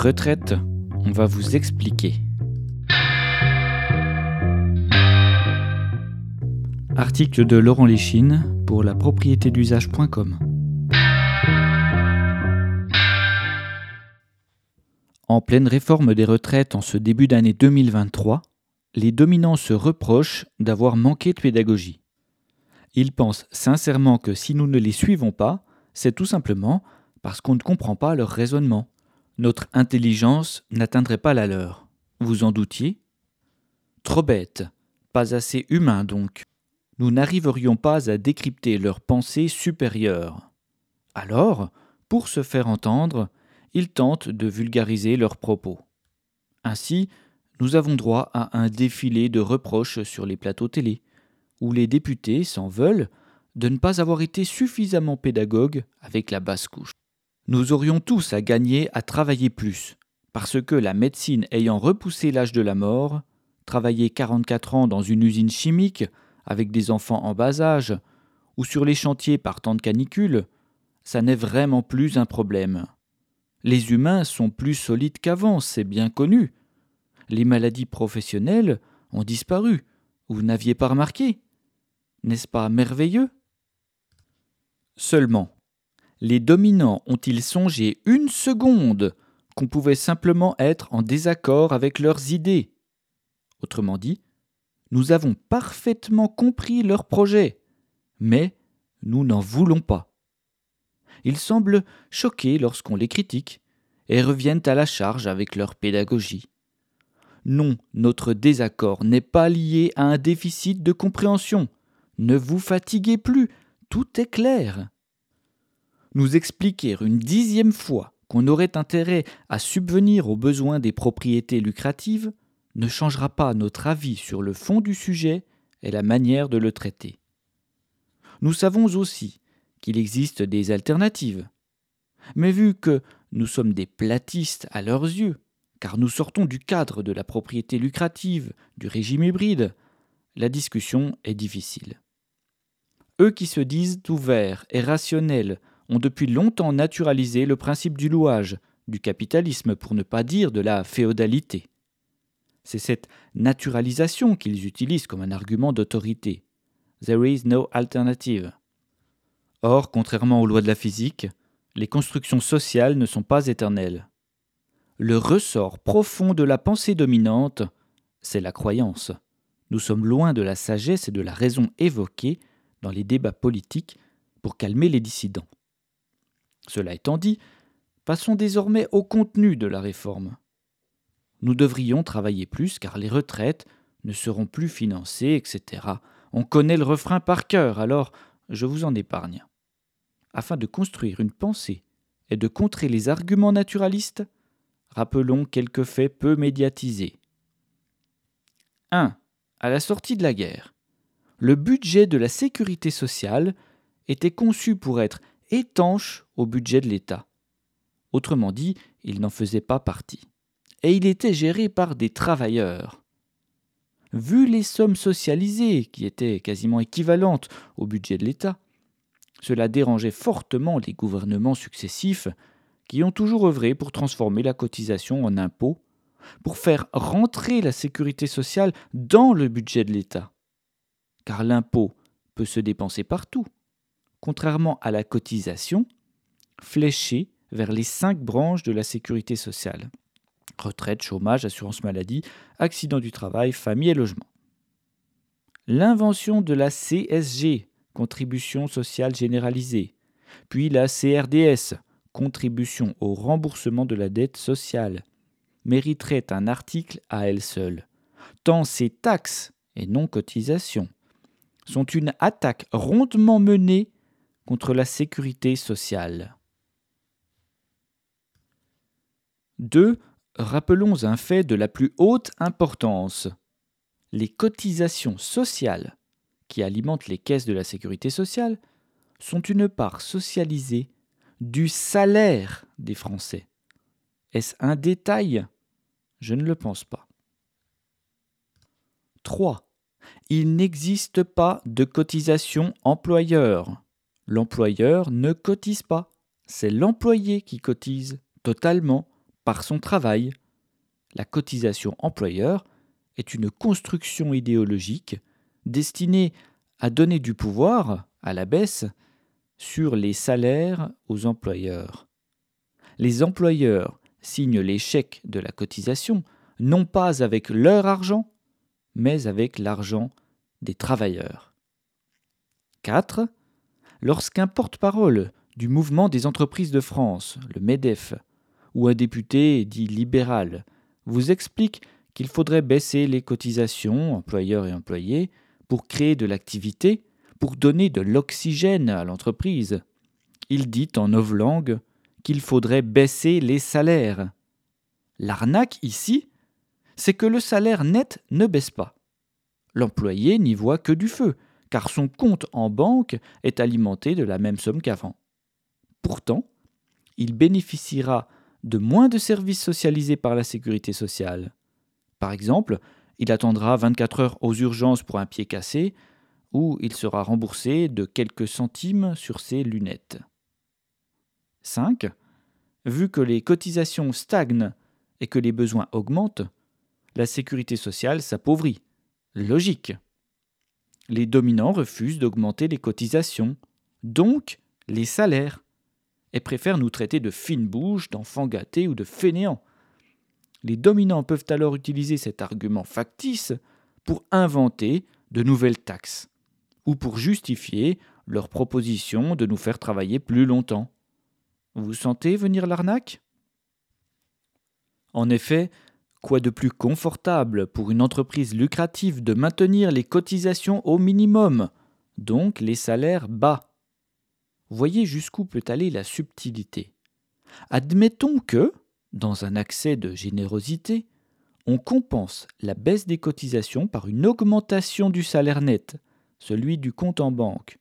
retraite, on va vous expliquer. Article de Laurent Léchine pour la propriété d'usage.com. En pleine réforme des retraites en ce début d'année 2023, les dominants se reprochent d'avoir manqué de pédagogie. Ils pensent sincèrement que si nous ne les suivons pas, c'est tout simplement parce qu'on ne comprend pas leur raisonnement. Notre intelligence n'atteindrait pas la leur. Vous en doutiez? Trop bête, pas assez humain donc. Nous n'arriverions pas à décrypter leurs pensées supérieures. Alors, pour se faire entendre, ils tentent de vulgariser leurs propos. Ainsi, nous avons droit à un défilé de reproches sur les plateaux télé, où les députés s'en veulent de ne pas avoir été suffisamment pédagogues avec la basse couche. Nous aurions tous à gagner à travailler plus, parce que la médecine ayant repoussé l'âge de la mort, travailler 44 ans dans une usine chimique avec des enfants en bas âge, ou sur les chantiers par temps de canicule, ça n'est vraiment plus un problème. Les humains sont plus solides qu'avant, c'est bien connu. Les maladies professionnelles ont disparu. Vous n'aviez pas remarqué? N'est-ce pas merveilleux? Seulement, les dominants ont-ils songé une seconde qu'on pouvait simplement être en désaccord avec leurs idées? Autrement dit, nous avons parfaitement compris leur projet, mais nous n'en voulons pas. Ils semblent choqués lorsqu'on les critique et reviennent à la charge avec leur pédagogie. Non, notre désaccord n'est pas lié à un déficit de compréhension. Ne vous fatiguez plus, tout est clair. Nous expliquer une dixième fois qu'on aurait intérêt à subvenir aux besoins des propriétés lucratives ne changera pas notre avis sur le fond du sujet et la manière de le traiter. Nous savons aussi qu'il existe des alternatives. Mais vu que nous sommes des platistes à leurs yeux, car nous sortons du cadre de la propriété lucrative, du régime hybride, la discussion est difficile. Eux qui se disent ouverts et rationnels ont depuis longtemps naturalisé le principe du louage, du capitalisme pour ne pas dire de la féodalité. C'est cette naturalisation qu'ils utilisent comme un argument d'autorité. There is no alternative. Or, contrairement aux lois de la physique, les constructions sociales ne sont pas éternelles. Le ressort profond de la pensée dominante, c'est la croyance. Nous sommes loin de la sagesse et de la raison évoquée dans les débats politiques pour calmer les dissidents. Cela étant dit, passons désormais au contenu de la réforme. Nous devrions travailler plus car les retraites ne seront plus financées, etc. On connaît le refrain par cœur, alors je vous en épargne afin de construire une pensée et de contrer les arguments naturalistes, rappelons quelques faits peu médiatisés. 1. À la sortie de la guerre, le budget de la sécurité sociale était conçu pour être étanche au budget de l'État. Autrement dit, il n'en faisait pas partie. Et il était géré par des travailleurs. Vu les sommes socialisées, qui étaient quasiment équivalentes au budget de l'État, cela dérangeait fortement les gouvernements successifs qui ont toujours œuvré pour transformer la cotisation en impôt, pour faire rentrer la sécurité sociale dans le budget de l'État. Car l'impôt peut se dépenser partout, contrairement à la cotisation, fléchée vers les cinq branches de la sécurité sociale retraite, chômage, assurance maladie, accident du travail, famille et logement. L'invention de la CSG, contribution sociale généralisée, puis la CRDS, contribution au remboursement de la dette sociale, mériterait un article à elle seule, tant ces taxes et non cotisations sont une attaque rondement menée contre la sécurité sociale. 2. Rappelons un fait de la plus haute importance. Les cotisations sociales qui alimentent les caisses de la sécurité sociale sont une part socialisée du salaire des Français. Est-ce un détail? Je ne le pense pas. 3. Il n'existe pas de cotisation employeur. L'employeur ne cotise pas. C'est l'employé qui cotise totalement, par son travail. La cotisation employeur est une construction idéologique destinée à donner du pouvoir, à la baisse, sur les salaires aux employeurs. Les employeurs signent les chèques de la cotisation non pas avec leur argent, mais avec l'argent des travailleurs. 4. Lorsqu'un porte-parole du mouvement des entreprises de France, le MEDEF, ou un député dit libéral, vous explique qu'il faudrait baisser les cotisations, employeurs et employés, pour créer de l'activité, pour donner de l'oxygène à l'entreprise. Il dit en novlangue qu'il faudrait baisser les salaires. L'arnaque ici, c'est que le salaire net ne baisse pas. L'employé n'y voit que du feu, car son compte en banque est alimenté de la même somme qu'avant. Pourtant, il bénéficiera de moins de services socialisés par la sécurité sociale. Par exemple, il attendra 24 heures aux urgences pour un pied cassé, ou il sera remboursé de quelques centimes sur ses lunettes. 5. Vu que les cotisations stagnent et que les besoins augmentent, la sécurité sociale s'appauvrit. Logique. Les dominants refusent d'augmenter les cotisations, donc les salaires, et préfèrent nous traiter de fines bouches, d'enfants gâtés ou de fainéants. Les dominants peuvent alors utiliser cet argument factice pour inventer de nouvelles taxes, ou pour justifier leur proposition de nous faire travailler plus longtemps. Vous sentez venir l'arnaque? En effet, Quoi de plus confortable pour une entreprise lucrative de maintenir les cotisations au minimum, donc les salaires bas? Voyez jusqu'où peut aller la subtilité. Admettons que, dans un accès de générosité, on compense la baisse des cotisations par une augmentation du salaire net, celui du compte en banque.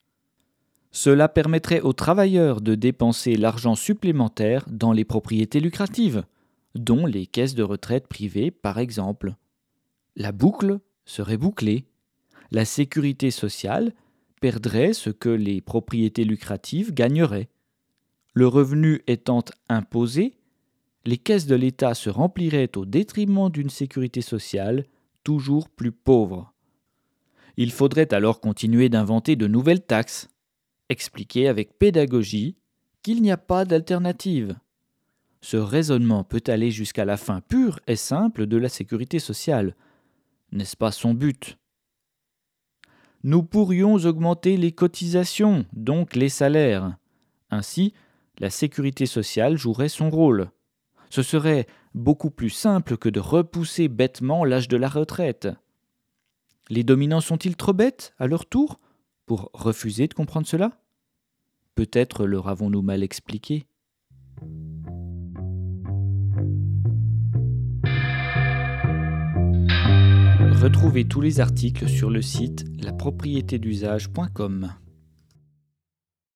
Cela permettrait aux travailleurs de dépenser l'argent supplémentaire dans les propriétés lucratives dont les caisses de retraite privées par exemple. La boucle serait bouclée. La sécurité sociale perdrait ce que les propriétés lucratives gagneraient. Le revenu étant imposé, les caisses de l'État se rempliraient au détriment d'une sécurité sociale toujours plus pauvre. Il faudrait alors continuer d'inventer de nouvelles taxes, expliquer avec pédagogie qu'il n'y a pas d'alternative. Ce raisonnement peut aller jusqu'à la fin pure et simple de la sécurité sociale. N'est-ce pas son but? Nous pourrions augmenter les cotisations, donc les salaires. Ainsi, la sécurité sociale jouerait son rôle. Ce serait beaucoup plus simple que de repousser bêtement l'âge de la retraite. Les dominants sont-ils trop bêtes, à leur tour, pour refuser de comprendre cela? Peut-être leur avons-nous mal expliqué. Retrouvez tous les articles sur le site lapropriétédusage.com.